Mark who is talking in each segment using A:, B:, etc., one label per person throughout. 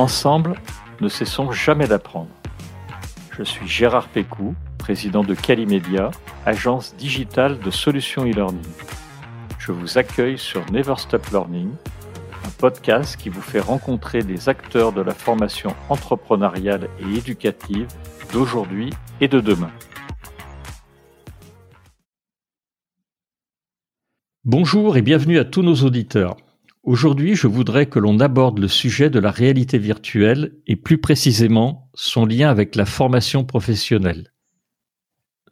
A: Ensemble, ne cessons jamais d'apprendre. Je suis Gérard Pécou, président de Calimedia, agence digitale de solutions e-learning. Je vous accueille sur Never Stop Learning, un podcast qui vous fait rencontrer des acteurs de la formation entrepreneuriale et éducative d'aujourd'hui et de demain. Bonjour et bienvenue à tous nos auditeurs. Aujourd'hui, je voudrais que l'on aborde le sujet de la réalité virtuelle et plus précisément son lien avec la formation professionnelle.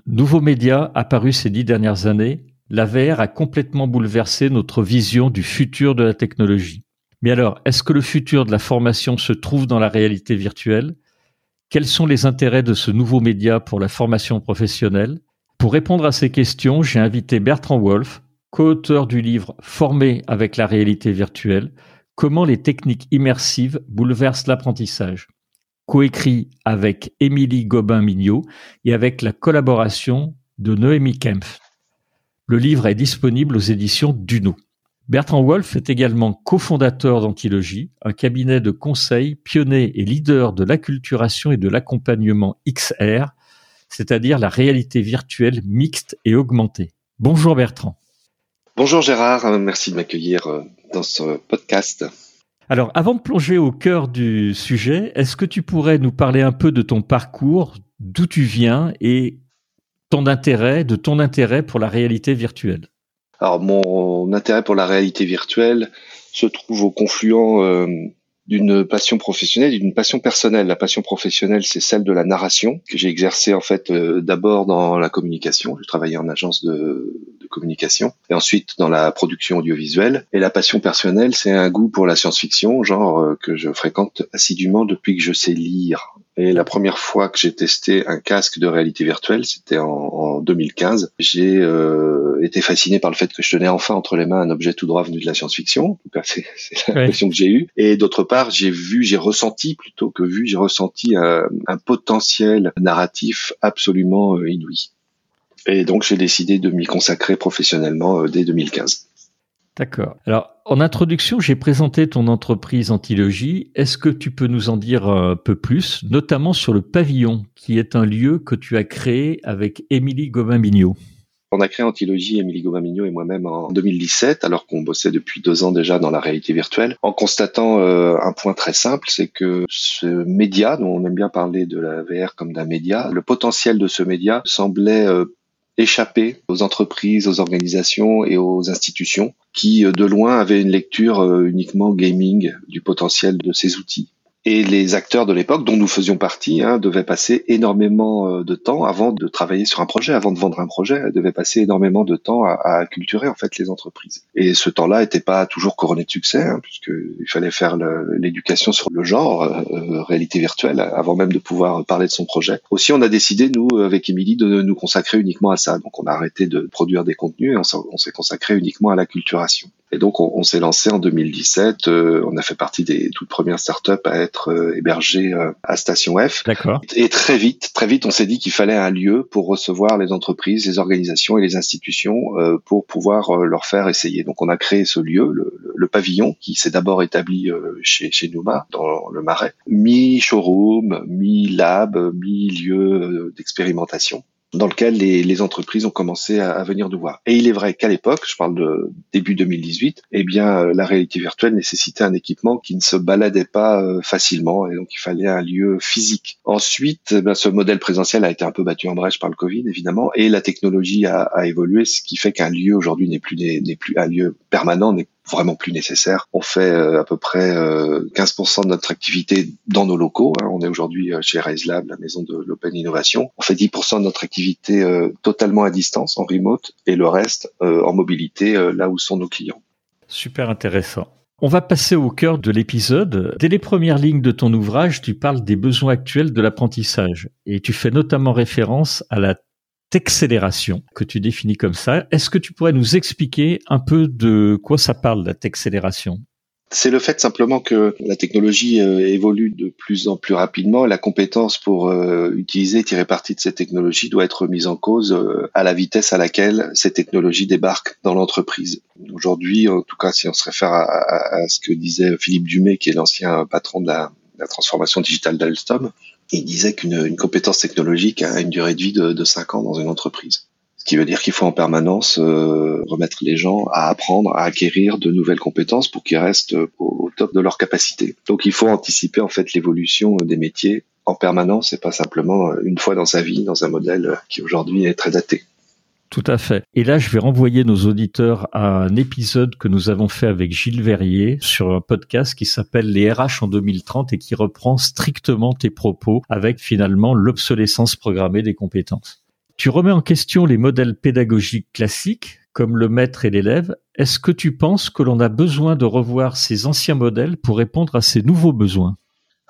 A: Nouveau média apparu ces dix dernières années, la VR a complètement bouleversé notre vision du futur de la technologie. Mais alors, est-ce que le futur de la formation se trouve dans la réalité virtuelle? Quels sont les intérêts de ce nouveau média pour la formation professionnelle? Pour répondre à ces questions, j'ai invité Bertrand Wolf, co-auteur du livre Formé avec la réalité virtuelle, comment les techniques immersives bouleversent l'apprentissage, coécrit avec Émilie Gobin-Mignot et avec la collaboration de Noémie Kempf. Le livre est disponible aux éditions Duno. Bertrand Wolf est également cofondateur d'Antilogie, un cabinet de conseil pionnier et leader de l'acculturation et de l'accompagnement XR, c'est-à-dire la réalité virtuelle mixte et augmentée. Bonjour Bertrand.
B: Bonjour Gérard, euh, merci de m'accueillir euh, dans ce podcast.
A: Alors, avant de plonger au cœur du sujet, est-ce que tu pourrais nous parler un peu de ton parcours, d'où tu viens et ton intérêt, de ton intérêt pour la réalité virtuelle?
B: Alors, mon intérêt pour la réalité virtuelle se trouve au confluent euh, d'une passion professionnelle et d'une passion personnelle. La passion professionnelle, c'est celle de la narration que j'ai exercée en fait euh, d'abord dans la communication. Je travaillais en agence de, de, communication et ensuite dans la production audiovisuelle. Et la passion personnelle, c'est un goût pour la science-fiction, genre euh, que je fréquente assidûment depuis que je sais lire. Et la première fois que j'ai testé un casque de réalité virtuelle, c'était en, en, 2015. J'ai euh, été fasciné par le fait que je tenais enfin entre les mains un objet tout droit venu de la science-fiction. En tout cas, c'est l'impression que j'ai eue. Et d'autre part, j'ai vu, j'ai ressenti plutôt que vu, j'ai ressenti un, un, potentiel narratif absolument euh, inouï. Et donc, j'ai décidé de m'y consacrer professionnellement euh, dès 2015.
A: D'accord. Alors, en introduction, j'ai présenté ton entreprise Antilogie. Est-ce que tu peux nous en dire un peu plus, notamment sur le pavillon, qui est un lieu que tu as créé avec Émilie Gobin-Mignot?
B: On a créé Antilogie, Émilie Gobin-Mignot et moi-même en 2017, alors qu'on bossait depuis deux ans déjà dans la réalité virtuelle, en constatant euh, un point très simple, c'est que ce média, dont on aime bien parler de la VR comme d'un média, le potentiel de ce média semblait euh, échapper aux entreprises, aux organisations et aux institutions qui, euh, de loin, avaient une lecture euh, uniquement gaming du potentiel de ces outils. Et les acteurs de l'époque, dont nous faisions partie, hein, devaient passer énormément euh, de temps avant de travailler sur un projet, avant de vendre un projet, devaient passer énormément de temps à, à culturer en fait les entreprises. Et ce temps-là n'était pas toujours couronné de succès, hein, puisqu'il fallait faire l'éducation sur le genre, euh, réalité virtuelle, avant même de pouvoir parler de son projet. Aussi, on a décidé, nous, avec Émilie, de nous consacrer uniquement à ça. Donc, on a arrêté de produire des contenus et on s'est consacré uniquement à la culturation. Et donc, on, on s'est lancé en 2017. Euh, on a fait partie des toutes premières startups à être euh, hébergées euh, à Station F.
A: D'accord.
B: Et très vite, très vite, on s'est dit qu'il fallait un lieu pour recevoir les entreprises, les organisations et les institutions euh, pour pouvoir euh, leur faire essayer. Donc, on a créé ce lieu, le, le pavillon, qui s'est d'abord établi chez, chez Numa, dans le Marais, mi-showroom, mi-lab, mi-lieu d'expérimentation dans lequel les, les, entreprises ont commencé à, à, venir nous voir. Et il est vrai qu'à l'époque, je parle de début 2018, eh bien la réalité virtuelle nécessitait un équipement qui ne se baladait pas euh, facilement et donc il fallait un lieu physique. Ensuite, eh ce modèle présentiel a été un peu battu en brèche par le Covid évidemment et la technologie a, a évolué, ce qui fait qu'un lieu aujourd'hui n'est plus plus un lieu permanent, n'est vraiment plus nécessaire. On fait euh, à peu près 15% euh, de notre activité dans nos locaux. Hein. On est aujourd'hui euh, chez RaiseLab, la maison de l'Open Innovation. On fait 10% de notre activité totalement à distance, en remote, et le reste en mobilité, là où sont nos clients.
A: Super intéressant. On va passer au cœur de l'épisode. Dès les premières lignes de ton ouvrage, tu parles des besoins actuels de l'apprentissage et tu fais notamment référence à la texcélération que tu définis comme ça. Est-ce que tu pourrais nous expliquer un peu de quoi ça parle la texcélération
B: c'est le fait simplement que la technologie euh, évolue de plus en plus rapidement la compétence pour euh, utiliser, tirer parti de cette technologie doit être mise en cause euh, à la vitesse à laquelle ces technologies débarquent dans l'entreprise. Aujourd'hui, en tout cas, si on se réfère à, ce que disait Philippe Dumais, qui est l'ancien patron de la transformation digitale d'Alstom. Il disait qu'une compétence technologique a une durée de vie de, de 5 ans dans une entreprise. Ce qui veut dire qu'il faut en permanence euh, remettre les gens à apprendre, à acquérir de nouvelles compétences pour qu'ils restent au, top de leur capacité. Donc il faut anticiper en fait l'évolution des métiers en permanence et pas simplement une fois dans sa vie dans un modèle qui aujourd'hui est très daté.
A: Tout à fait. Et là, je vais renvoyer nos auditeurs à un épisode que nous avons fait avec Gilles Verrier sur un podcast qui s'appelle Les RH en 2030 et qui reprend strictement tes propos avec finalement l'obsolescence programmée des compétences. Tu remets en question les modèles pédagogiques classiques comme le maître et l'élève. Est-ce que tu penses que l'on a besoin de revoir ces anciens modèles pour répondre à ces nouveaux besoins?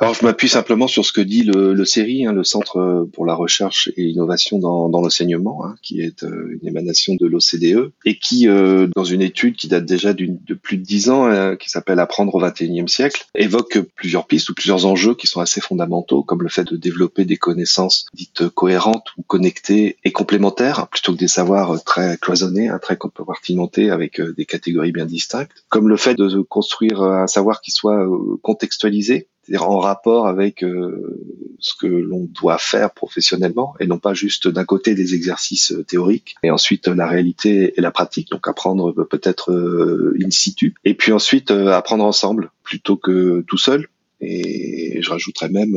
B: Alors, je m'appuie simplement sur ce que dit le, le CERI, hein, le Centre pour la recherche et l'innovation dans, dans l'enseignement, hein, qui est euh, une émanation de l'OCDE, et qui, euh, dans une étude qui date déjà de plus de dix ans, euh, qui s'appelle Apprendre au XXIe siècle, évoque plusieurs pistes ou plusieurs enjeux qui sont assez fondamentaux, comme le fait de développer des connaissances dites cohérentes ou connectées et complémentaires, plutôt que des savoirs très cloisonnés, hein, très compartimentés avec des catégories bien distinctes, comme le fait de construire un savoir qui soit contextualisé, c'est-à-dire en rapport avec euh, ce que l'on doit faire professionnellement et non pas juste d'un côté des exercices euh, théoriques et ensuite la réalité et la pratique, donc apprendre peut-être euh, in situ et puis ensuite apprendre ensemble plutôt que tout seul. Et je rajouterais même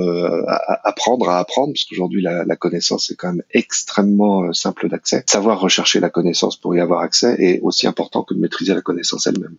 B: apprendre à apprendre, parce qu'aujourd'hui la, la, connaissance est quand même extrêmement simple d'accès. Savoir rechercher la connaissance pour y avoir accès est aussi important que de maîtriser la connaissance elle-même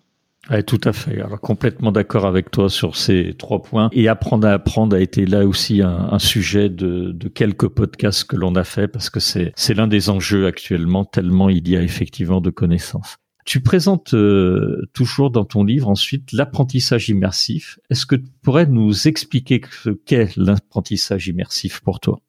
A: tout à fait. Alors complètement d'accord avec toi sur ces trois points. Et apprendre à apprendre a été là aussi un, sujet de, quelques podcasts que l'on a fait parce que c'est c'est l'un des enjeux actuellement tellement il y a effectivement de connaissances. Tu présentes euh, toujours dans ton livre ensuite l'apprentissage immersif. Est-ce que tu pourrais nous expliquer ce qu'est l'apprentissage immersif pour toi?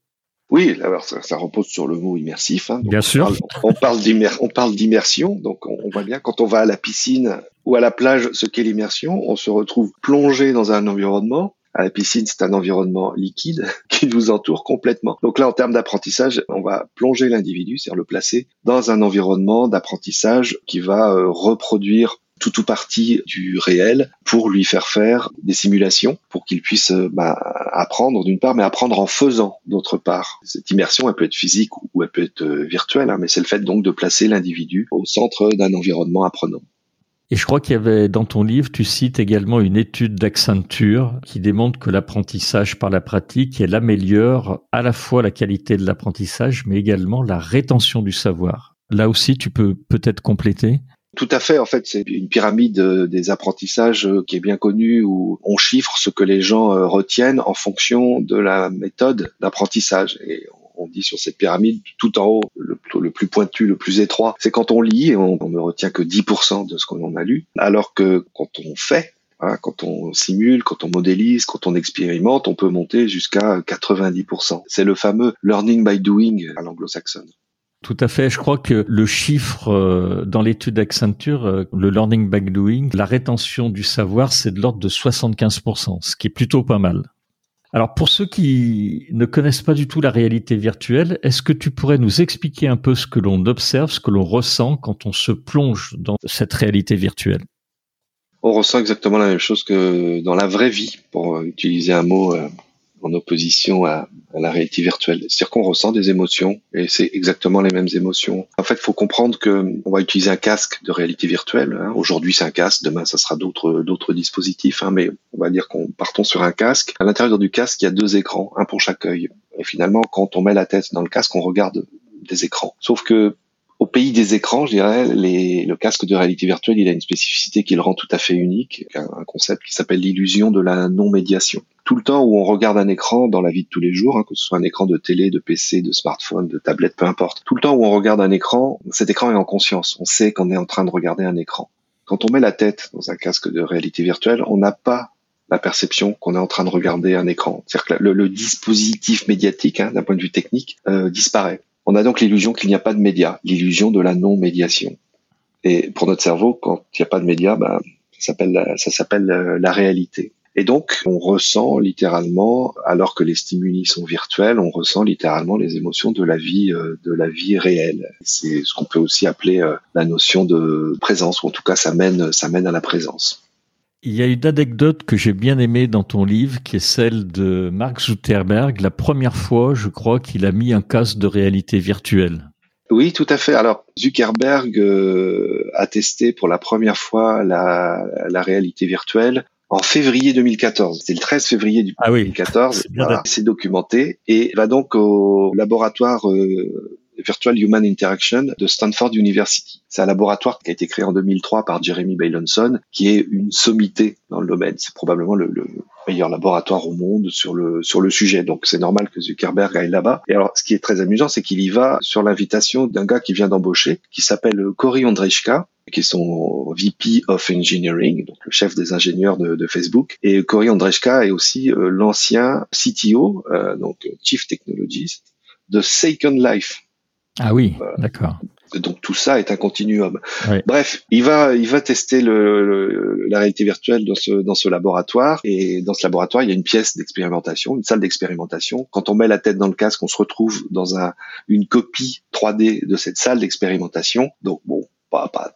B: Oui, alors ça, repose sur le mot immersif. Hein.
A: bien sûr.
B: On parle, on parle d'immersion, donc on, voit bien quand on va à la piscine ou à la plage, ce qu'est l'immersion, on se retrouve plongé dans un environnement. À la piscine, c'est un environnement liquide qui nous entoure complètement. Donc là, en termes d'apprentissage, on va plonger l'individu, c'est-à-dire le placer dans un environnement d'apprentissage qui va euh, reproduire tout ou partie du réel pour lui faire faire des simulations pour qu'il puisse euh, bah, apprendre d'une part, mais apprendre en faisant d'autre part. Cette immersion, elle peut être physique ou elle peut être euh, virtuelle, hein, mais c'est le fait donc de placer l'individu au centre d'un environnement apprenant.
A: Et je crois qu'il y avait dans ton livre, tu cites également une étude d'Accenture qui démontre que l'apprentissage par la pratique, elle améliore à la fois la qualité de l'apprentissage, mais également la rétention du savoir. Là aussi, tu peux peut-être compléter?
B: Tout à fait. En fait, c'est une pyramide euh, des apprentissages euh, qui est bien connue où on chiffre ce que les gens euh, retiennent en fonction de la méthode d'apprentissage. Et on dit sur cette pyramide, tout en haut, le, plus pointu, le plus étroit, c'est quand on lit et on, ne retient que 10% de ce qu'on a lu, alors que quand on fait, hein, quand on simule, quand on modélise, quand on expérimente, on peut monter jusqu'à 90%. C'est le fameux learning by doing à l'anglo-saxonne.
A: Tout à fait. Je crois que le chiffre euh, dans l'étude d'Accenture, euh, le learning by doing, la rétention du savoir, c'est de l'ordre de 75%, ce qui est plutôt pas mal. Alors pour ceux qui ne connaissent pas du tout la réalité virtuelle, est-ce que tu pourrais nous expliquer un peu ce que l'on observe, ce que l'on ressent quand on se plonge dans cette réalité virtuelle?
B: On ressent exactement la même chose que dans la vraie vie, pour utiliser un mot euh, en opposition à, la réalité virtuelle. C'est-à-dire qu'on ressent des émotions et c'est exactement les mêmes émotions. En fait, il faut comprendre que on va utiliser un casque de réalité virtuelle. Hein. Aujourd'hui, c'est un casque, demain, ça sera d'autres dispositifs. Hein, mais on va dire qu'on partons sur un casque. À l'intérieur du casque, il y a deux écrans, un pour chaque œil. Et finalement, quand on met la tête dans le casque, on regarde des écrans. Sauf que pays des écrans, je dirais, le casque de réalité virtuelle, il a une spécificité qui le rend tout à fait unique, un, un concept qui s'appelle l'illusion de la non-médiation tout le temps où on regarde un écran dans la vie de tous les jours, hein, que ce soit un écran de télé, de PC, de smartphone, de tablette, peu importe, tout le temps où on regarde un écran, cet écran est en conscience. On sait qu'on est en train de regarder un écran. Quand on met la tête dans un casque de réalité virtuelle, on n'a pas la perception qu'on est en train de regarder un écran. C'est-à-dire que le, dispositif médiatique, hein, d'un point de vue technique, euh, disparaît. On a donc l'illusion qu'il n'y a pas de média, l'illusion de la non-médiation. Et pour notre cerveau, quand il n'y a pas de média, ben, ça s'appelle s'appelle euh, la réalité. Et donc, on ressent littéralement, alors que les stimuli sont virtuels, on ressent littéralement les émotions de la vie, euh, de la vie réelle. C'est ce qu'on peut aussi appeler euh, la notion de présence, ou en tout cas, ça mène, ça mène à la présence.
A: Il y a une anecdote que j'ai bien aimée dans ton livre, qui est celle de Mark Zuckerberg, la première fois, je crois, qu'il a mis un casque de réalité virtuelle.
B: Oui, tout à fait. Alors, Zuckerberg euh, a testé pour la première fois la, la réalité virtuelle en février 2014. C'est le 13 février
A: ah
B: 2014. C'est documenté et va donc au laboratoire euh, Virtual Human Interaction de Stanford University. C'est un laboratoire qui a été créé en 2003 par Jeremy Bailonson, qui est une sommité dans le domaine. C'est probablement le, le, meilleur laboratoire au monde sur le sur le sujet. Donc c'est normal que Zuckerberg aille là-bas. Et alors ce qui est très amusant, c'est qu'il y va sur l'invitation d'un gars qui vient d'embaucher, qui s'appelle Cory Ondrejka, qui est son VP of Engineering, donc le chef des ingénieurs de, Facebook. Et Cory Ondrejka est aussi euh, l'ancien CTO, euh, donc Chief Technologist de Second Life,
A: ah oui, d'accord.
B: Donc tout ça est un continuum. Bref, il va il va tester le, la réalité virtuelle dans ce dans ce laboratoire et dans ce laboratoire il y a une pièce d'expérimentation, une salle d'expérimentation. Quand on met la tête dans le casque, on se retrouve dans un une copie 3D de cette salle d'expérimentation. Donc bon,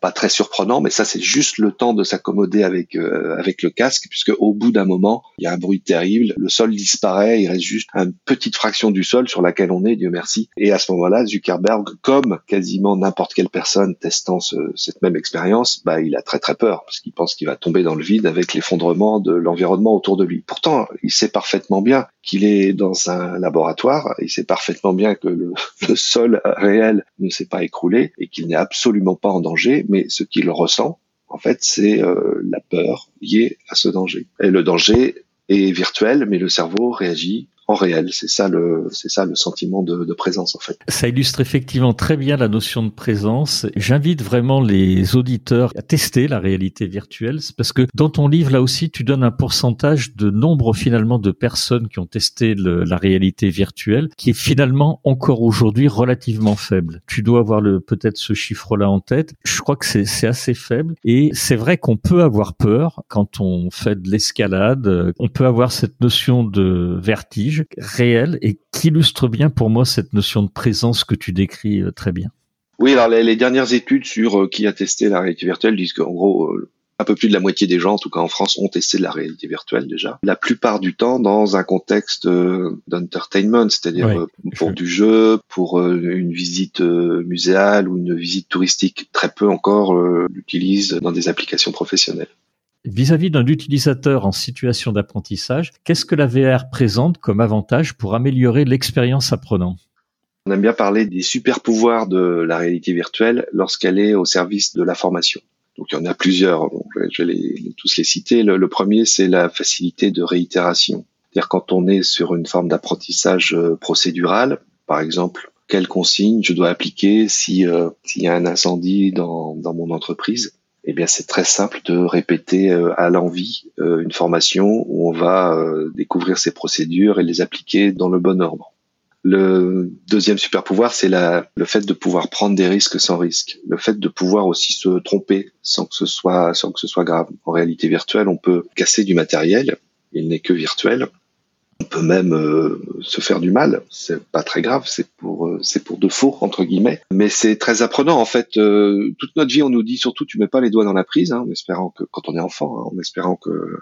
B: pas, très surprenant, mais ça c'est juste le temps de s'accommoder avec euh, avec le casque, puisque au bout d'un moment, il y a un bruit terrible, le sol disparaît, il reste juste une petite fraction du sol sur laquelle on est, Dieu merci. Et à ce moment-là, Zuckerberg, comme quasiment n'importe quelle personne testant cette même expérience, bah il a très très peur parce qu'il pense qu'il va tomber dans le vide avec l'effondrement de l'environnement autour de lui. Pourtant, il sait parfaitement bien qu'il est dans un laboratoire, il sait parfaitement bien que le, le sol réel ne s'est pas écroulé et qu'il n'est absolument pas en mais ce qu'il ressent, en fait, c'est euh, la peur liée à ce danger. Et le danger est virtuel, mais le cerveau réagit en réel. C'est ça le, c'est ça le sentiment de, de, présence en fait.
A: Ça illustre effectivement très bien la notion de présence. J'invite vraiment les auditeurs à tester la réalité virtuelle, parce que dans ton livre là aussi, tu donnes un pourcentage de nombre finalement de personnes qui ont testé le, la réalité virtuelle, qui est finalement encore aujourd'hui relativement faible. Tu dois avoir le peut-être ce chiffre-là en tête. Je crois que c'est assez faible, et c'est vrai qu'on peut avoir peur quand on fait de l'escalade. On peut avoir cette notion de vertige réel et qui illustre bien pour moi cette notion de présence que tu décris euh, très bien.
B: Oui, alors les, dernières études sur euh, qui a testé la réalité virtuelle disent qu'en gros, euh, un peu plus de la moitié des gens, en tout cas en France, ont testé la réalité virtuelle déjà. La plupart du temps dans un contexte d'entertainment, c'est-à-dire pour du jeu, pour une visite muséale ou une visite touristique. Très peu encore l'utilisent dans des applications professionnelles.
A: Vis-à-vis d'un utilisateur en situation d'apprentissage, qu'est-ce que la VR présente comme avantage pour améliorer l'expérience apprenant?
B: On aime bien parler des super pouvoirs de la réalité virtuelle lorsqu'elle est au service de la formation. Donc il y en a plusieurs, je vais les, tous les citer. Le, premier, c'est la facilité de réitération. C'est-à-dire quand on est sur une forme d'apprentissage euh, procédural, par exemple, quelle consigne je dois appliquer si euh, s'il y a un incendie dans, dans mon entreprise eh bien c'est très simple de répéter euh, à l'envie euh, une formation où on va euh, découvrir ces procédures et les appliquer dans le bon ordre. Le deuxième super pouvoir, c'est le fait de pouvoir prendre des risques sans risque, le fait de pouvoir aussi se tromper sans que ce soit sans que ce soit grave. En réalité virtuelle, on peut casser du matériel, il n'est que virtuel, peut même euh, se faire du mal. C'est pas très grave, c'est pour euh, c'est pour de faux entre guillemets. Mais c'est très apprenant en fait. Euh, toute notre vie, on nous dit surtout tu mets pas les doigts dans la prise, hein, en espérant que quand on est enfant, hein, en espérant que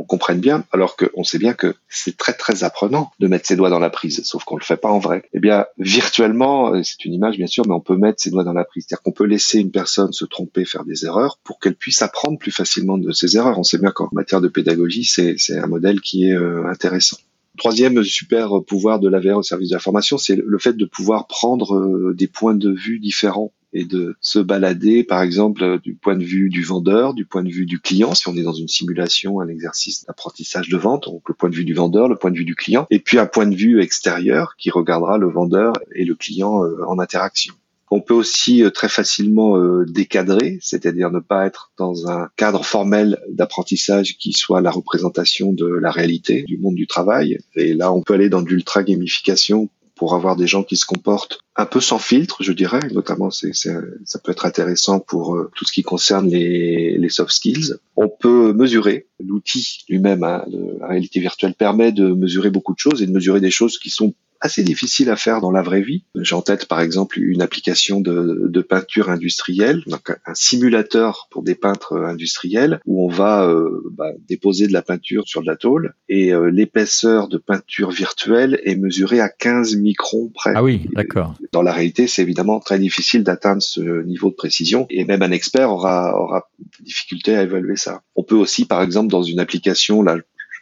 B: on comprenne bien, alors qu'on sait bien que c'est très très apprenant de mettre ses doigts dans la prise, sauf qu'on le fait pas en vrai. Eh bien, virtuellement, c'est une image bien sûr, mais on peut mettre ses doigts dans la prise. C'est-à-dire qu'on peut laisser une personne se tromper, faire des erreurs, pour qu'elle puisse apprendre plus facilement de ses erreurs. On sait bien qu'en matière de pédagogie, c'est un modèle qui est intéressant. Troisième super pouvoir de la VR au service de la formation, c'est le fait de pouvoir prendre euh, des points de vue différents et de se balader, par exemple, du point de vue du vendeur, du point de vue du client, si on est dans une simulation, un exercice d'apprentissage de vente, donc le point de vue du vendeur, le point de vue du client, et puis un point de vue extérieur qui regardera le vendeur et le client euh, en interaction. On peut aussi euh, très facilement euh, décadrer, c'est-à-dire ne pas être dans un cadre formel d'apprentissage qui soit la représentation de la réalité du monde du travail. Et là, on peut aller dans l'ultra gamification pour avoir des gens qui se comportent un peu sans filtre, je dirais. Notamment, c'est, ça peut être intéressant pour euh, tout ce qui concerne les, les, soft skills. On peut mesurer. L'outil lui-même, hein, la réalité virtuelle, permet de mesurer beaucoup de choses et de mesurer des choses qui sont assez difficiles à faire dans la vraie vie. J'ai en tête par exemple une application de, de peinture industrielle, donc un simulateur pour des peintres industriels où on va euh, bah, déposer de la peinture sur de la tôle et euh, l'épaisseur de peinture virtuelle est mesurée à 15 microns près.
A: Ah oui, d'accord.
B: Dans la réalité, c'est évidemment très difficile d'atteindre ce niveau de précision et même un expert aura aura des difficultés à évaluer ça. On peut aussi, par exemple, dans une application, là,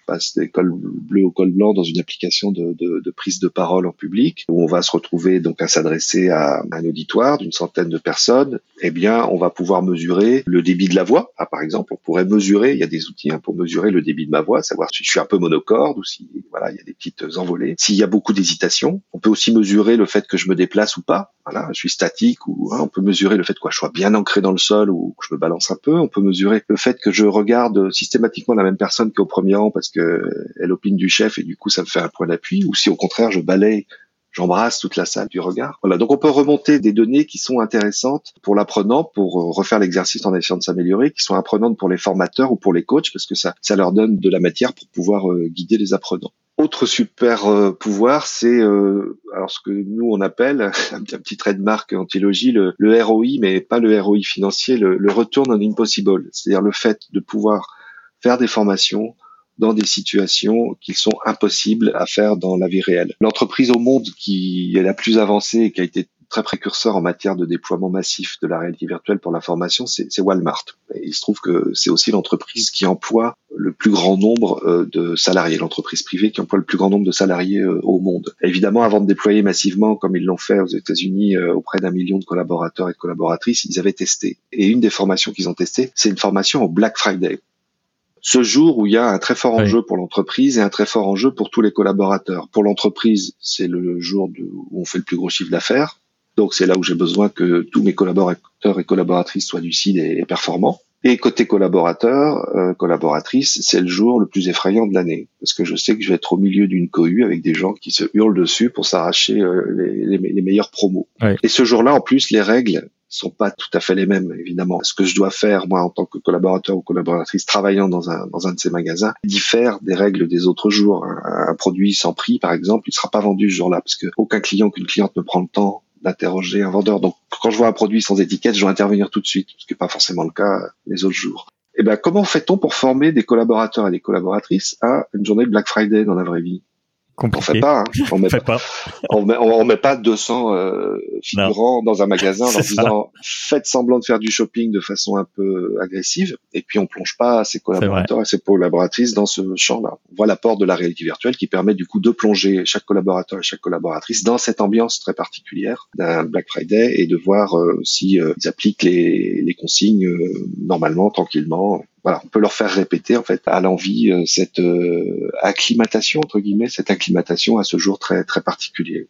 B: passe des cols bleus au col blanc dans une application de, prise de parole en public où on va se retrouver donc à s'adresser à un auditoire d'une centaine de personnes. Eh bien, on va pouvoir mesurer le débit de la voix. Ah, par exemple, on pourrait mesurer, il y a des outils hein, pour mesurer le débit de ma voix, savoir si je suis un peu monocorde ou si voilà, il y a des petites envolées. S'il y a beaucoup d'hésitation, on peut aussi mesurer le fait que je me déplace ou pas. Voilà, je suis statique ou hein, on peut mesurer le fait que je sois bien ancré dans le sol ou que je me balance un peu. On peut mesurer le fait que je regarde systématiquement la même personne qu'au premier rang parce que elle opine du chef et du coup ça me fait un point d'appui, ou si au contraire je balaye j'embrasse toute la salle du regard. Voilà, donc on peut remonter des données qui sont intéressantes pour l'apprenant, pour euh, refaire l'exercice en essayant de s'améliorer, qui sont apprenantes pour les formateurs ou pour les coachs, parce que ça, ça leur donne de la matière pour pouvoir euh, guider les apprenants. Autre super euh, pouvoir, c'est alors ce que nous on appelle un, petit trait de marque antilogie, le, le ROI, mais pas le ROI financier, le, le return impossible, c'est-à-dire le fait de pouvoir faire des formations, dans des situations qui sont impossibles à faire dans la vie réelle. L'entreprise au monde qui est la plus avancée et qui a été très précurseur en matière de déploiement massif de la réalité virtuelle pour la formation, c'est Walmart. Il se trouve que c'est aussi l'entreprise qui emploie le plus grand nombre euh, de salariés, l'entreprise privée qui emploie le plus grand nombre de salariés euh, au monde. évidemment, avant de déployer massivement, comme ils l'ont fait aux États-Unis euh, auprès d'un million de collaborateurs et de collaboratrices, ils avaient testé. Et une des formations qu'ils ont testées, c'est une formation au Black Friday ce jour où il y a un très fort enjeu pour l'entreprise et un très fort enjeu pour tous les collaborateurs. Pour l'entreprise, c'est le jour où on fait le plus gros chiffre d'affaires. Donc c'est là où j'ai besoin que tous mes collaborateurs et collaboratrices soient lucides et, performants. Et côté collaborateur, euh, collaboratrice, c'est le jour le plus effrayant de l'année parce que je sais que je vais être au milieu d'une cohue avec des gens qui se hurlent dessus pour s'arracher euh, les, les, meilleurs promos. Et ce jour-là, en plus, les règles sont pas tout à fait les mêmes, évidemment. Ce que je dois faire, moi, en tant que collaborateur ou collaboratrice travaillant dans un, dans un de ces magasins, diffère des règles des autres jours. Un, produit sans prix, par exemple, il sera pas vendu ce jour-là, parce que aucun client qu'une cliente ne prend le temps d'interroger un vendeur. Donc, quand je vois un produit sans étiquette, je dois intervenir tout de suite, ce qui n'est pas forcément le cas les autres jours. Eh ben, comment fait-on pour former des collaborateurs et des collaboratrices à une journée de Black Friday dans la vraie vie?
A: On
B: fait pas, hein. on met pas, On, met, on, met pas 200 euh, figurants dans un magasin en disant faites semblant de faire du shopping de façon un peu agressive. Et puis on plonge pas ses collaborateurs et ses collaboratrices dans ce champ-là. On voit l'apport de la réalité virtuelle qui permet du coup de plonger chaque collaborateur et chaque collaboratrice dans cette ambiance très particulière d'un Black Friday et de voir euh, si euh, ils appliquent les, les consignes normalement, tranquillement voilà, on peut leur faire répéter en fait à l'envie euh, cette euh, acclimatation entre guillemets, cette acclimatation à ce jour très très particulier.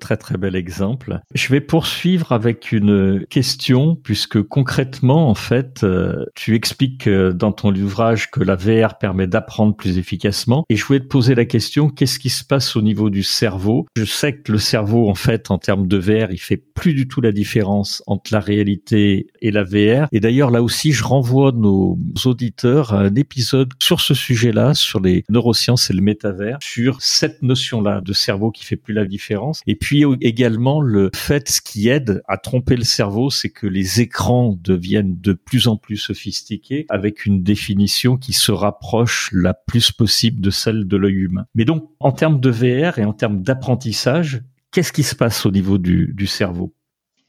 A: Très très bel exemple. Je vais poursuivre avec une question puisque concrètement en fait euh, tu expliques euh, dans ton ouvrage que la VR permet d'apprendre plus efficacement. Et je voulais te poser la question qu'est-ce qui se passe au niveau du cerveau? Je sais que le cerveau en fait en termes de VR il fait plus du tout la différence entre la réalité et la VR et d'ailleurs là aussi je renvoie nos auditeurs à un épisode sur ce sujet-là sur les neurosciences et le métavers sur cette notion-là de cerveau qui fait plus la différence. Et puis puis également le fait, ce qui aide à tromper le cerveau, c'est que les écrans deviennent de plus en plus sophistiqués avec une définition qui se rapproche la plus possible de celle de l'œil humain. Mais donc, en termes de VR et en termes d'apprentissage, qu'est-ce qui se passe au niveau du, cerveau?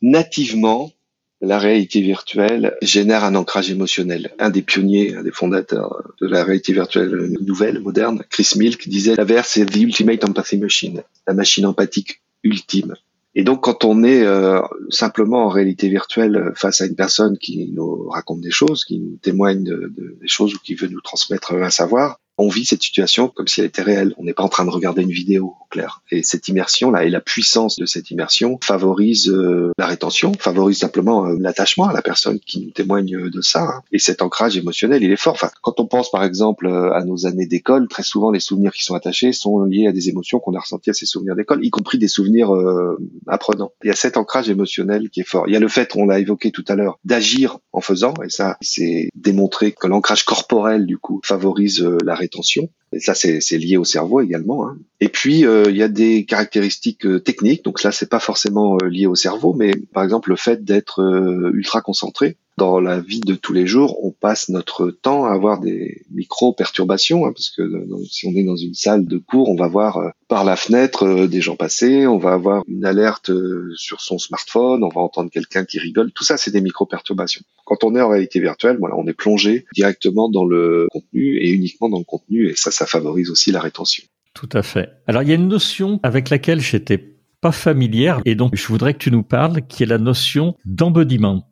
B: Nativement, la réalité virtuelle génère un ancrage émotionnel. Un des pionniers, un des fondateurs de la réalité virtuelle nouvelle, moderne, Chris Milk, disait la VR c'est the ultimate empathy machine, la machine empathique ultime. Et donc, quand on est euh, simplement en réalité virtuelle face à une personne qui nous raconte des choses, qui nous témoigne de, de, des choses ou qui veut nous transmettre un savoir, on vit cette situation comme si elle était réelle. On n'est pas en train de regarder une vidéo, au clair. Et cette immersion-là et la puissance de cette immersion favorise euh, la rétention, favorise simplement euh, l'attachement à la personne qui nous témoigne de ça. Hein. Et cet ancrage émotionnel, il est fort. Enfin, quand on pense par exemple euh, à nos années d'école, très souvent les souvenirs qui sont attachés sont liés à des émotions qu'on a ressenties à ces souvenirs d'école, y compris des souvenirs apprenants. Il y a cet ancrage émotionnel qui est fort. Il y a le fait, on l'a évoqué tout à l'heure, d'agir en faisant, et ça, c'est démontré que l'ancrage corporel, du coup, favorise la rétention rétention et ça, c'est lié au cerveau également. Hein. Et puis, euh, il y a des caractéristiques euh, techniques. Donc là, c'est pas forcément euh, lié au cerveau, mais par exemple le fait d'être ultra concentré dans la vie de tous les jours, on passe notre temps à avoir des micro-perturbations, hein, parce que si on est dans une salle de cours, on va voir euh, par la fenêtre euh, des gens passer, on va avoir une alerte euh, sur son smartphone, on va entendre quelqu'un qui rigole. Tout ça, c'est des micro-perturbations. Quand on est en réalité virtuelle, voilà, on est plongé directement dans le contenu et uniquement dans le contenu, et ça, ça favorise aussi la rétention.
A: Tout à fait. Alors, il y a une notion avec laquelle j'étais pas familière, et donc je voudrais que tu nous parles, qui est la notion d'embodiment.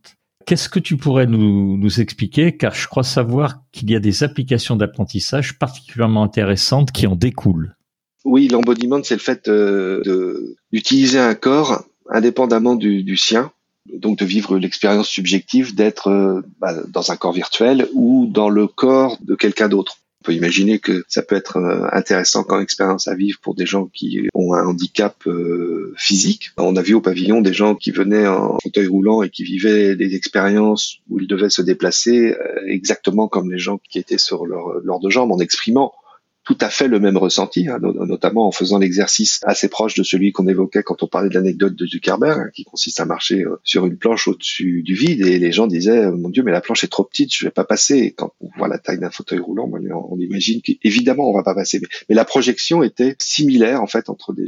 A: Qu'est-ce que tu pourrais nous, expliquer? Car je crois savoir qu'il y a des applications d'apprentissage particulièrement intéressantes qui en découlent.
B: Oui, l'embodiment, c'est le fait euh, d'utiliser un corps indépendamment du, sien, donc de vivre l'expérience subjective d'être euh, bah, dans un corps virtuel ou dans le corps de quelqu'un d'autre. Peut imaginer que ça peut être euh, intéressant comme expérience à vivre pour des gens qui ont un handicap euh, physique. On a vu au pavillon des gens qui venaient en fauteuil roulant et qui vivaient des expériences où ils devaient se déplacer euh, exactement comme les gens qui étaient sur leur, leur deux jambes en exprimant tout à fait le même ressenti, hein, notamment en faisant l'exercice assez proche de celui qu'on évoquait quand on parlait de l'anecdote de Zuckerberg, hein, qui consiste à marcher euh, sur une planche au-dessus du vide, et les gens disaient euh, mon Dieu, mais la planche est trop petite, je vais pas passer. Quand on voit la taille d'un fauteuil roulant, on, imagine qu'évidemment on va pas passer. Mais, la projection était similaire en fait entre des,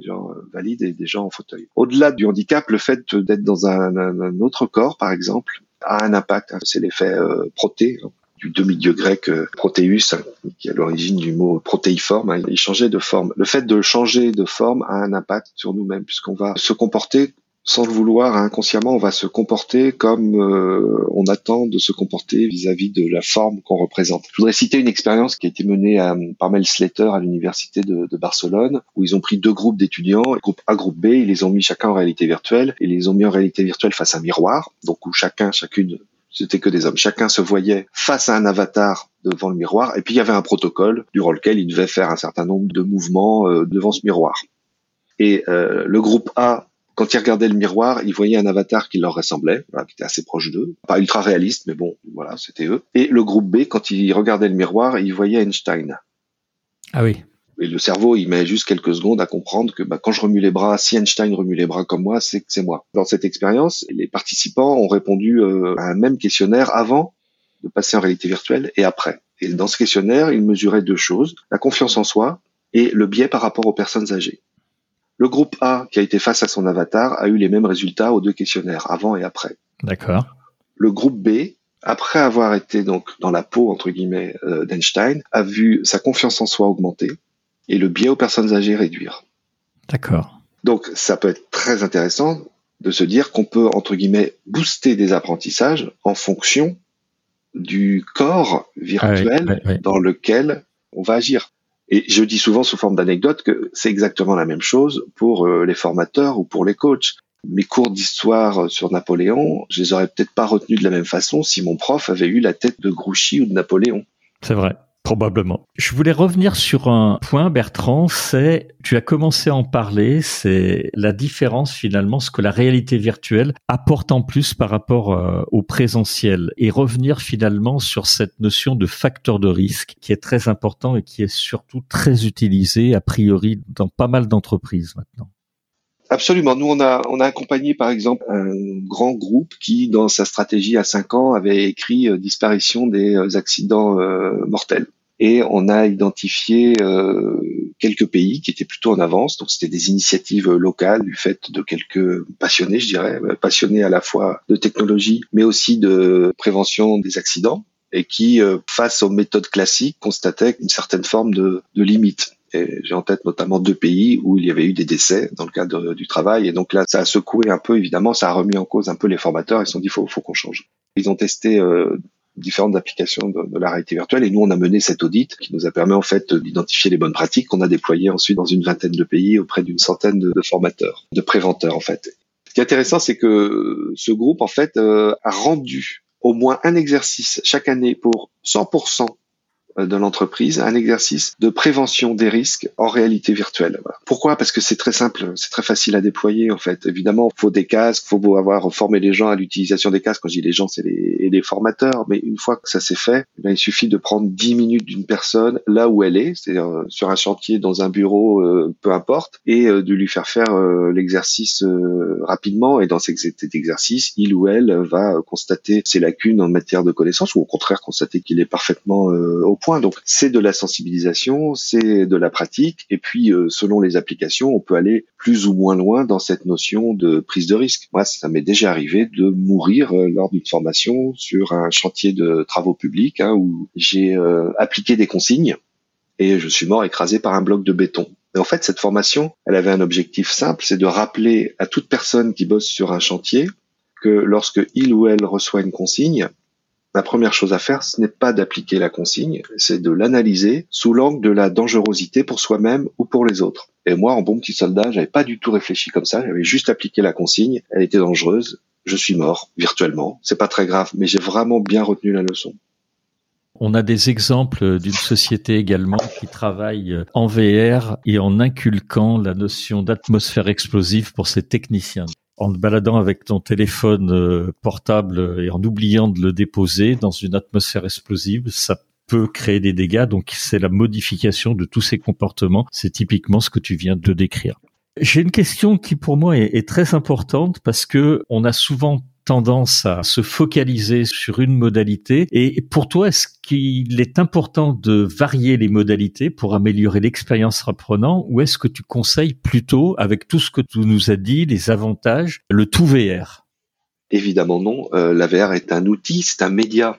B: gens euh, valides et des gens en fauteuil. Au-delà du handicap, le fait d'être dans un, autre corps, par exemple, a un impact. Hein. c'est l'effet proté du demi-dieu grec euh, Proteus, qui est à l'origine du mot protéiforme. Hein. Il changeait de forme. Le fait de changer de forme a un impact sur nous-mêmes, puisqu'on va se comporter sans le vouloir, inconsciemment, on va se comporter comme euh, on attend de se comporter vis-à-vis de la forme qu'on représente. Je voudrais citer une expérience qui a été menée à, par Mel Slater à l'université de, de, Barcelone, où ils ont pris deux groupes d'étudiants, groupe A, groupe B, ils les ont mis chacun en réalité virtuelle, et les ont mis en réalité virtuelle face à un miroir, donc où chacun, chacune c'était que des hommes. Chacun se voyait face à un avatar devant le miroir, et puis il y avait un protocole durant lequel il devait faire un certain nombre de mouvements euh, devant ce miroir. Et euh, le groupe A, quand il regardait le miroir, il voyait un avatar qui leur ressemblait, qui était assez proche d'eux, pas ultra réaliste, mais bon, voilà, c'était eux. Et le groupe B, quand il regardait le miroir, il voyait Einstein.
A: Ah oui.
B: Et le cerveau, il met juste quelques secondes à comprendre que bah, quand je remue les bras, si Einstein remue les bras comme moi, c'est que c'est moi. Dans cette expérience, les participants ont répondu euh, à un même questionnaire avant de passer en réalité virtuelle et après. Et dans ce questionnaire, ils mesuraient deux choses, la confiance en soi et le biais par rapport aux personnes âgées. Le groupe A, qui a été face à son avatar, a eu les mêmes résultats aux deux questionnaires, avant et après.
A: D'accord.
B: Le groupe B, après avoir été donc dans la peau entre guillemets euh, d'Einstein, a vu sa confiance en soi augmenter et le biais aux personnes âgées réduire.
A: D'accord.
B: Donc ça peut être très intéressant de se dire qu'on peut, entre guillemets, booster des apprentissages en fonction du corps virtuel dans lequel on va agir. Et je dis souvent sous forme d'anecdote que c'est exactement la même chose pour euh, les formateurs ou pour les coachs. Mes cours d'histoire sur Napoléon, je les aurais peut-être pas retenus de la même façon si mon prof avait eu la tête de Grouchy ou de Napoléon.
A: C'est vrai. Probablement. Je voulais revenir sur un point, Bertrand, c'est, tu as commencé à en parler, c'est la différence finalement, ce que la réalité virtuelle apporte en plus par rapport euh, au présentiel et revenir finalement sur cette notion de facteur de risque qui est très important et qui est surtout très utilisé a priori dans pas mal d'entreprises maintenant.
B: Absolument. Nous, on a, accompagné, par exemple, un grand groupe qui, dans sa stratégie à 5 ans, avait écrit euh, disparition des euh, accidents euh, mortels. Et on a identifié quelques pays qui étaient plutôt en avance. Donc, c'était des initiatives locales du fait de quelques passionnés, je dirais, passionnés à la fois de technologie, mais aussi de prévention des accidents et qui, face aux méthodes classiques, constataient une certaine forme de limite. J'ai en tête notamment deux pays où il y avait eu des décès dans le cadre du travail. Et donc là, ça a secoué un peu, évidemment, ça a remis en cause un peu les formateurs. Ils se sont dit, faut, faut qu'on change. Ils ont testé euh, différentes applications de, la réalité virtuelle et nous, on a mené cet audit qui nous a permis en fait d'identifier les bonnes pratiques qu'on a déployées ensuite dans une vingtaine de pays auprès d'une centaine de, formateurs, de préventeurs en fait. Ce qui est intéressant, c'est que ce groupe en fait euh, a rendu au moins un exercice chaque année pour 100% euh, de l'entreprise, un exercice de prévention des risques en réalité virtuelle. Pourquoi? Parce que c'est très simple, c'est très facile à déployer en fait. Évidemment, faut des casques, faut avoir formé les gens à l'utilisation des casques. Quand je dis les gens, c'est les, les, formateurs. Mais une fois que ça s'est fait, eh il suffit de prendre 10 minutes d'une personne là où elle est, c'est-à-dire euh, sur un chantier, dans un bureau, euh, peu importe, et de lui faire faire l'exercice rapidement. Et dans cet exercice, il ou elle va constater ses lacunes en matière de connaissances ou au contraire constater qu'il est parfaitement au point. Donc c'est de la sensibilisation, c'est de la pratique, et puis euh, selon les applications, on peut aller plus ou moins loin dans cette notion de prise de risque. Moi, ça m'est déjà arrivé de mourir euh, lors d'une formation sur un chantier de travaux publics hein, où j'ai euh, appliqué des consignes et je suis mort écrasé par un bloc de béton. En fait, cette formation, elle avait un objectif simple, c'est de rappeler à toute personne qui bosse sur un chantier que lorsque il ou elle reçoit une consigne, la première chose à faire, ce n'est pas d'appliquer la consigne, c'est de l'analyser sous l'angle de la dangerosité pour soi-même ou pour les autres. Et moi, en bon petit soldat, j'avais pas du tout réfléchi comme ça, j'avais juste appliqué la consigne, elle était dangereuse, je suis mort, virtuellement, c'est pas très grave, mais j'ai vraiment bien retenu la leçon.
A: On a des exemples d'une société également qui travaille en VR et en inculquant la notion d'atmosphère explosive pour ses techniciens en te baladant avec ton téléphone euh, portable et en oubliant de le déposer dans une atmosphère explosive, ça peut créer des dégâts. Donc c'est la modification de tous ces comportements. C'est typiquement ce que tu viens de décrire. J'ai une question qui pour moi est, est, très importante parce que on a souvent tendance à se focaliser sur une modalité. Et pour toi, est-ce qu'il est important de varier les modalités pour améliorer l'expérience apprenant ou est-ce que tu conseilles plutôt, avec tout ce que tu nous as dit, les avantages, le tout VR
B: Évidemment non. Euh, la VR est un outil, c'est un média.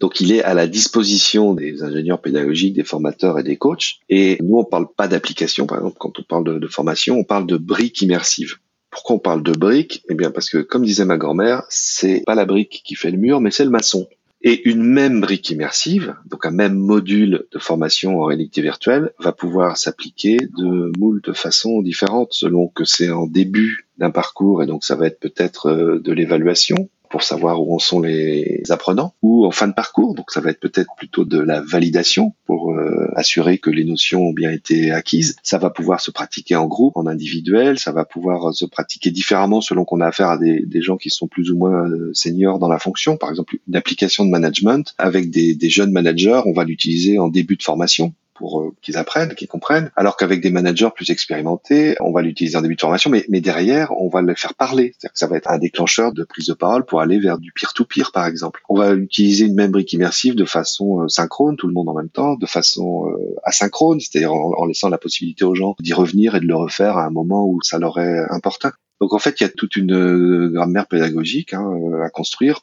B: Donc il est à la disposition des ingénieurs pédagogiques, des formateurs et des coachs. Et nous, on parle pas d'application, par exemple, quand on parle de formation, on parle de briques immersives. Pourquoi on parle de briques Eh bien parce que, comme disait ma grand-mère, c'est pas la brique qui fait le mur, mais c'est le maçon. Et une même brique immersive, donc un même module de formation en réalité virtuelle, va pouvoir s'appliquer de moult façons différentes selon que c'est en début d'un parcours et donc ça va être peut-être euh, de l'évaluation, pour savoir où en sont les apprenants, ou en fin de parcours, donc ça va être peut-être plutôt de la validation pour euh, assurer que les notions ont bien été acquises. Ça va pouvoir se pratiquer en groupe, en individuel, ça va pouvoir se pratiquer différemment selon qu'on a affaire à des, gens qui sont plus ou moins euh, seniors dans la fonction. Par exemple, une application de management avec des jeunes managers, on va l'utiliser en début de formation pour euh, qu'ils apprennent, qu'ils comprennent. Alors qu'avec des managers plus expérimentés, on va l'utiliser en début de formation, mais, mais derrière, on va le faire parler. C'est-à-dire que ça va être un déclencheur de prise de parole pour aller vers du peer-to-peer, par exemple. On va utiliser une même brique immersive de façon euh, synchrone, tout le monde en même temps, de façon euh, asynchrone, c'est-à-dire en, laissant la possibilité aux gens d'y revenir et de le refaire à un moment où ça leur est important. Donc en fait, il y a toute une grammaire pédagogique hein, à construire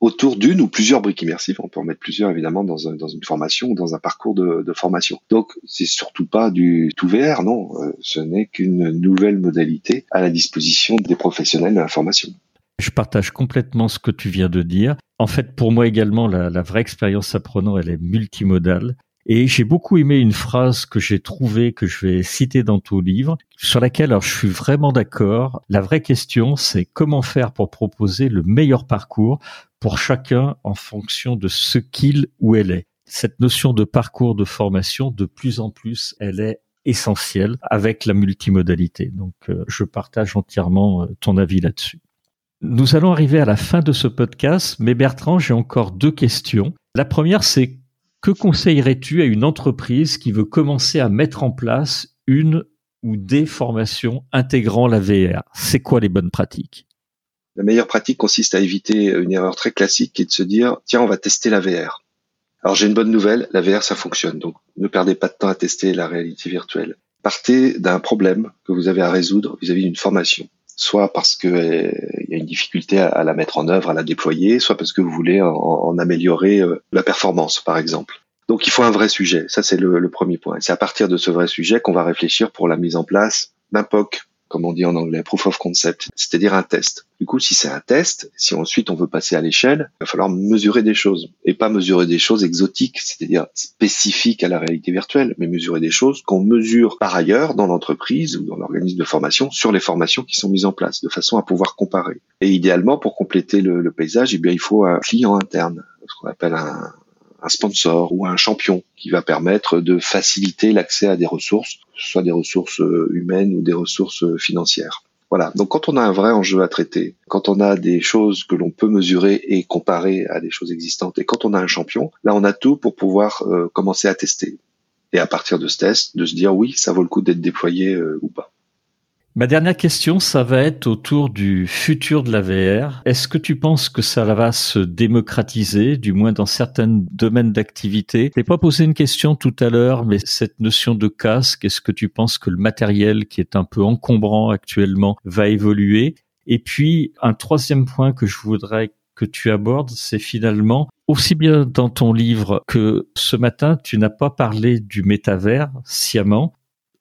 B: autour d'une ou plusieurs briques immersives. On peut en mettre plusieurs évidemment dans, une formation ou dans un parcours de, formation. Donc c'est surtout pas du tout VR, non. Euh, ce n'est qu'une nouvelle modalité à la disposition des professionnels de la formation.
A: Je partage complètement ce que tu viens de dire. En fait, pour moi également, la, la vraie expérience apprenant, elle est multimodale. Et j'ai beaucoup aimé une phrase que j'ai trouvée, que je vais citer dans ton livre, sur laquelle alors, je suis vraiment d'accord. La vraie question, c'est comment faire pour proposer le meilleur parcours pour chacun en fonction de ce qu'il ou elle est. Cette notion de parcours de formation, de plus en plus, elle est essentielle avec la multimodalité. Donc, euh, je partage entièrement euh, ton avis là-dessus. Nous allons arriver à la fin de ce podcast, mais Bertrand, j'ai encore deux questions. La première, c'est que conseillerais-tu à une entreprise qui veut commencer à mettre en place une ou des formations intégrant la VR C'est quoi les bonnes pratiques?
B: La meilleure pratique consiste à éviter une erreur très classique qui est de se dire tiens on va tester la VR. Alors j'ai une bonne nouvelle, la VR ça fonctionne, donc ne perdez pas de temps à tester la réalité virtuelle. Partez d'un problème que vous avez à résoudre vis-à-vis d'une formation, soit parce qu'il euh, y a une difficulté à, la mettre en œuvre, à la déployer, soit parce que vous voulez en, améliorer euh, la performance par exemple. Donc il faut un vrai sujet, ça c'est le, le premier point. C'est à partir de ce vrai sujet qu'on va réfléchir pour la mise en place d'un POC, comme on dit en anglais, proof of concept, c'est-à-dire un test. Du coup, si c'est un test, si ensuite on veut passer à l'échelle, il va falloir mesurer des choses et pas mesurer des choses exotiques, c'est-à-dire spécifiques à la réalité virtuelle, mais mesurer des choses qu'on mesure par ailleurs dans l'entreprise ou dans l'organisme de formation sur les formations qui sont mises en place, de façon à pouvoir comparer. Et idéalement, pour compléter le, paysage, eh bien, il faut un client interne, ce qu'on appelle un, un sponsor ou un champion qui va permettre de faciliter l'accès à des ressources, soit des ressources humaines ou des ressources financières. Voilà. Donc quand on a un vrai enjeu à traiter, quand on a des choses que l'on peut mesurer et comparer à des choses existantes, et quand on a un champion, là on a tout pour pouvoir euh, commencer à tester. Et à partir de ce test, de se dire oui, ça vaut le coup d'être déployé euh, ou pas.
A: Ma dernière question, ça va être autour du futur de la VR. Est-ce que tu penses que ça va se démocratiser, du moins dans certains domaines d'activité? Je pas posé une question tout à l'heure, mais cette notion de casque, est-ce que tu penses que le matériel qui est un peu encombrant actuellement va évoluer? Et puis, un troisième point que je voudrais que tu abordes, c'est finalement aussi bien dans ton livre que ce matin, tu n'as pas parlé du métavers sciemment.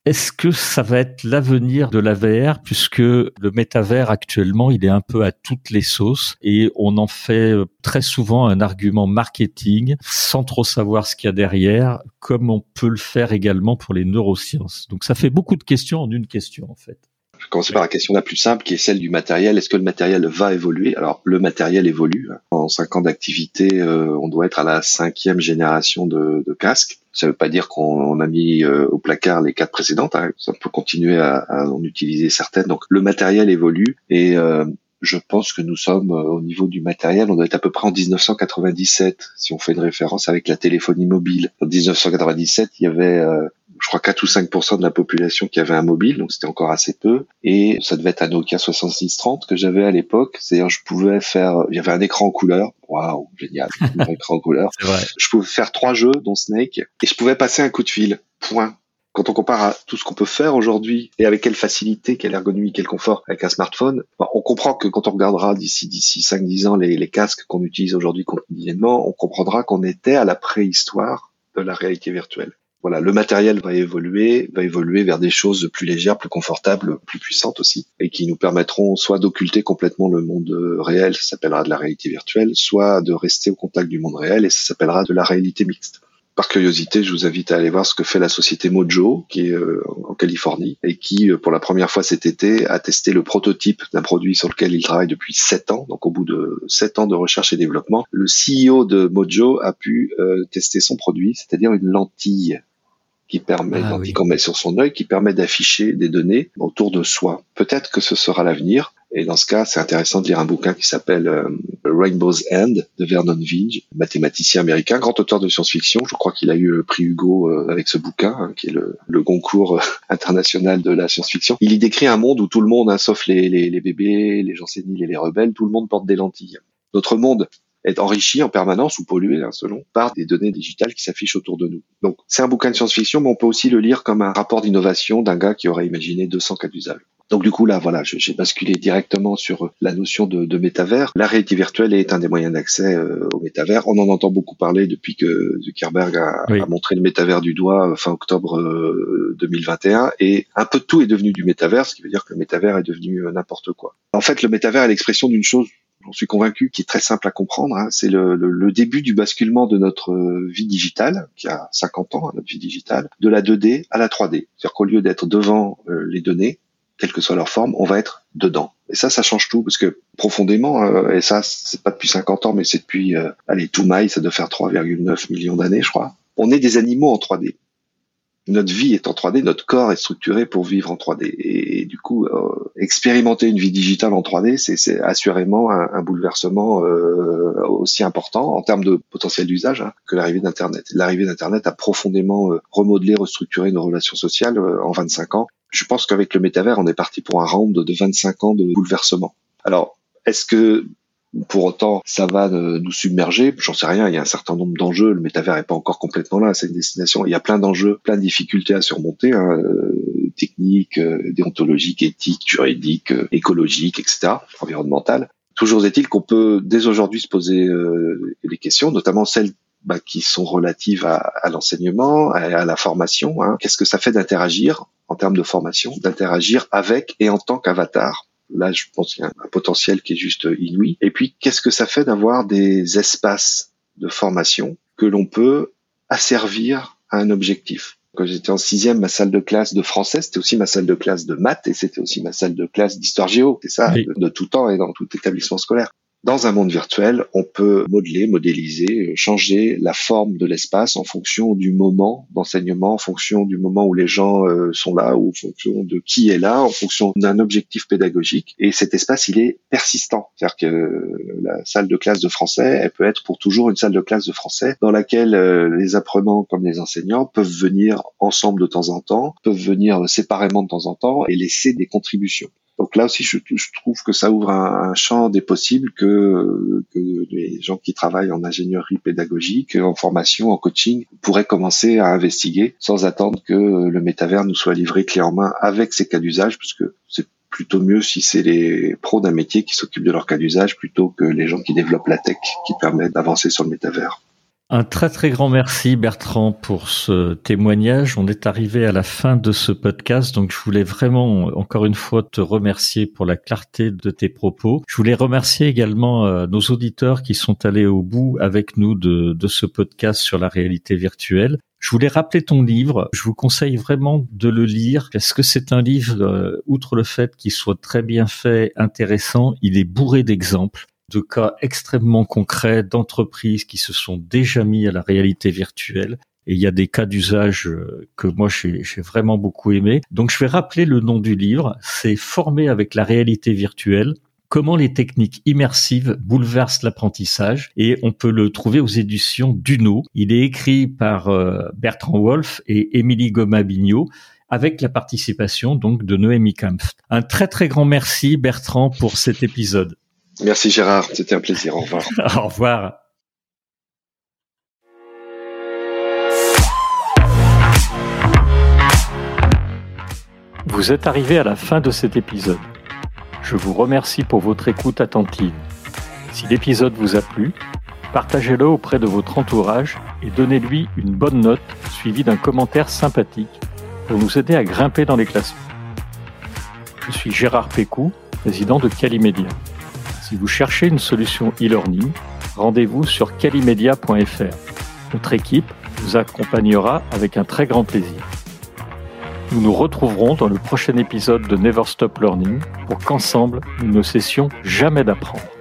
A: Est-ce que ça va être l'avenir de la VR puisque le métavers actuellement il est un peu à toutes les sauces et on en fait euh, très souvent un argument marketing sans trop savoir ce qu'il y a derrière comme on peut le faire également pour les neurosciences. Donc ça fait beaucoup de questions en une question en fait.
B: Je vais commencer par la question la plus simple qui est celle du matériel. Est-ce que le matériel va évoluer? Alors le matériel évolue. En cinq ans d'activité, euh, on doit être à la cinquième génération de, de casques. Ça ne veut pas dire qu'on a mis euh, au placard les quatre précédentes. Hein. Ça peut continuer à, à, en utiliser certaines. Donc le matériel évolue et euh, je pense que nous sommes euh, au niveau du matériel, on doit être à peu près en 1997, si on fait une référence avec la téléphonie mobile. En 1997, il y avait je crois 4 ou 5% de la population qui avait un mobile, donc c'était encore assez peu. Et ça devait être un Nokia 6630 que j'avais à l'époque. C'est-à-dire, je pouvais faire, il y avait un écran en couleur. Waouh, génial, un écran en couleur.
A: Vrai.
B: Je pouvais faire trois jeux, dont Snake, et je pouvais passer un coup de fil. Point. Quand on compare à tout ce qu'on peut faire aujourd'hui et avec quelle facilité, quelle ergonomie, quel confort avec un smartphone, on comprend que quand on regardera d'ici d'ici 5-10 ans les, les casques qu'on utilise aujourd'hui quotidiennement, on comprendra qu'on était à la préhistoire de la réalité virtuelle voilà, le matériel va évoluer, va évoluer vers des choses plus légères, plus confortables, plus puissantes aussi, et qui nous permettront soit d'occulter complètement le monde réel, ça s'appellera de la réalité virtuelle, soit de rester au contact du monde réel, et ça s'appellera de la réalité mixte. Par curiosité, je vous invite à aller voir ce que fait la société Mojo, qui est euh, en Californie, et qui, euh, pour la première fois cet été, a testé le prototype d'un produit sur lequel il travaille depuis sept ans. Donc, au bout de sept ans de recherche et développement, le CEO de Mojo a pu euh, tester son produit, c'est-à-dire une lentille qui permet, ah, qu'on met sur son œil, qui permet d'afficher des données autour de soi. Peut-être que ce sera l'avenir. Et dans ce cas, c'est intéressant de lire un bouquin qui s'appelle euh, Rainbow's End de Vernon Vinge, mathématicien américain, grand auteur de science-fiction. Je crois qu'il a eu le prix Hugo euh, avec ce bouquin, hein, qui est le, concours euh, international de la science-fiction. Il y décrit un monde où tout le monde, hein, sauf les bébés, les gens séniles et les rebelles, tout le monde porte des lentilles. Notre monde est enrichi en permanence ou pollué, hein, selon, par des données digitales qui s'affichent autour de nous. Donc, c'est un bouquin de science-fiction, mais on peut aussi le lire comme un rapport d'innovation d'un gars qui aurait imaginé 200 cas d'usage. Donc du coup là, voilà, j'ai basculé directement sur la notion de, de, métavers. La réalité virtuelle est un des moyens d'accès euh, au métavers. On en entend beaucoup parler depuis que Zuckerberg a, a montré le métavers du doigt euh, fin octobre 2021. Euh, Et un peu de tout est devenu du métavers, ce qui veut dire que le métavers est devenu n'importe quoi. En fait, le métavers est l'expression d'une chose j'en suis convaincu, qui est très simple à comprendre. Hein. C'est le, le, début du basculement de notre euh, vie digitale, qui a 50 ans, hein, notre vie digitale, de la 2D à la 3D. C'est-à-dire qu'au lieu d'être devant euh, les données, quelle que soit leur forme, on va être dedans. Et ça, ça change tout, parce que profondément, euh, et ça, c'est pas depuis 50 ans, mais c'est depuis, allez, tout maille, ça doit faire 3,9 millions d'années, je crois. On est des animaux en 3D notre vie est en 3D, notre corps est structuré pour vivre en 3D. Et, du coup, euh, expérimenter une vie digitale en 3D, c'est assurément un, bouleversement euh, aussi important en termes de potentiel d'usage hein, que l'arrivée d'Internet. L'arrivée d'Internet a profondément euh, remodelé, restructuré nos relations sociales euh, en 25 ans. Je pense qu'avec le métavers, on est parti pour un round de 25 ans de bouleversement. Alors, est-ce que pour autant, ça va nous submerger? J'en sais rien. Il y a un certain nombre d'enjeux. Le métavers n'est pas encore complètement là. C'est une destination. Il y a plein d'enjeux, plein de difficultés à surmonter, hein, euh, techniques, euh, déontologiques, éthiques, juridiques, euh, écologiques, etc., environnementales. Toujours est-il qu'on peut dès aujourd'hui se poser des questions, notamment celles bah, qui sont relatives à, à l'enseignement, à, à, la formation. Hein. Qu'est-ce que ça fait d'interagir en termes de formation, d'interagir avec et en tant qu'avatar? Là, je pense qu'il y a un potentiel qui est juste inouï. Et puis, qu'est-ce que ça fait d'avoir des espaces de formation que l'on peut asservir à un objectif? Quand j'étais en sixième, ma salle de classe de français, c'était aussi ma salle de classe de maths et c'était aussi ma salle de classe d'histoire géo. C'est ça, de, tout temps et dans tout établissement scolaire dans un monde virtuel, on peut modeler, modéliser, euh, changer la forme de l'espace en fonction du moment d'enseignement, en fonction du moment où les gens euh, sont là, ou en fonction de qui est là, en fonction d'un objectif pédagogique. Et cet espace, il est persistant. C'est-à-dire que la salle de classe de français, elle peut être pour toujours une salle de classe de français dans laquelle euh, les apprenants comme les enseignants peuvent venir ensemble de temps en temps, peuvent venir séparément de temps en temps et laisser des contributions. Donc là aussi, je, trouve que ça ouvre un, champ des possibles que, les gens qui travaillent en ingénierie pédagogique, en formation, en coaching, pourraient commencer à investiguer sans attendre que le métavers nous soit livré clé en main avec ses cas d'usage, puisque c'est plutôt mieux si c'est les pros d'un métier qui s'occupent de leur cas d'usage plutôt que les gens qui développent la tech qui permettent d'avancer sur le métavers.
A: Un très très grand merci Bertrand pour ce témoignage. On est arrivé à la fin de ce podcast, donc je voulais vraiment encore une fois te remercier pour la clarté de tes propos. Je voulais remercier également euh, nos auditeurs qui sont allés au bout avec nous de, de ce podcast sur la réalité virtuelle. Je voulais rappeler ton livre. Je vous conseille vraiment de le lire parce que c'est un livre, euh, outre le fait qu'il soit très bien fait, intéressant, il est bourré d'exemples de cas extrêmement concrets d'entreprises qui se sont déjà mis à la réalité virtuelle. Et il y a des cas d'usage euh, que moi j'ai vraiment beaucoup aimé. Donc je vais rappeler le nom du livre. C'est Former avec la réalité virtuelle. Comment les techniques immersives bouleversent l'apprentissage et on peut le trouver aux éditions Duno. Il est écrit par euh, Bertrand Wolf et Émilie Goma-Bignot avec la participation donc de Noémie Kampf. Un très très grand merci Bertrand pour cet épisode.
B: Merci Gérard, c'était un plaisir. Au revoir.
A: Au revoir. Vous êtes arrivé à la fin de cet épisode. Je vous remercie pour votre écoute attentive. Si l'épisode vous a plu, partagez-le auprès de votre entourage et donnez-lui une bonne note suivie d'un commentaire sympathique pour nous aider à grimper dans les classements. Je suis Gérard Pécou, président de Calimedia. Si vous cherchez une solution e-learning, rendez-vous sur calimedia.fr. Notre équipe vous accompagnera avec un très grand plaisir. Nous nous retrouverons dans le prochain épisode de Never Stop Learning pour qu'ensemble, nous ne cessions jamais d'apprendre.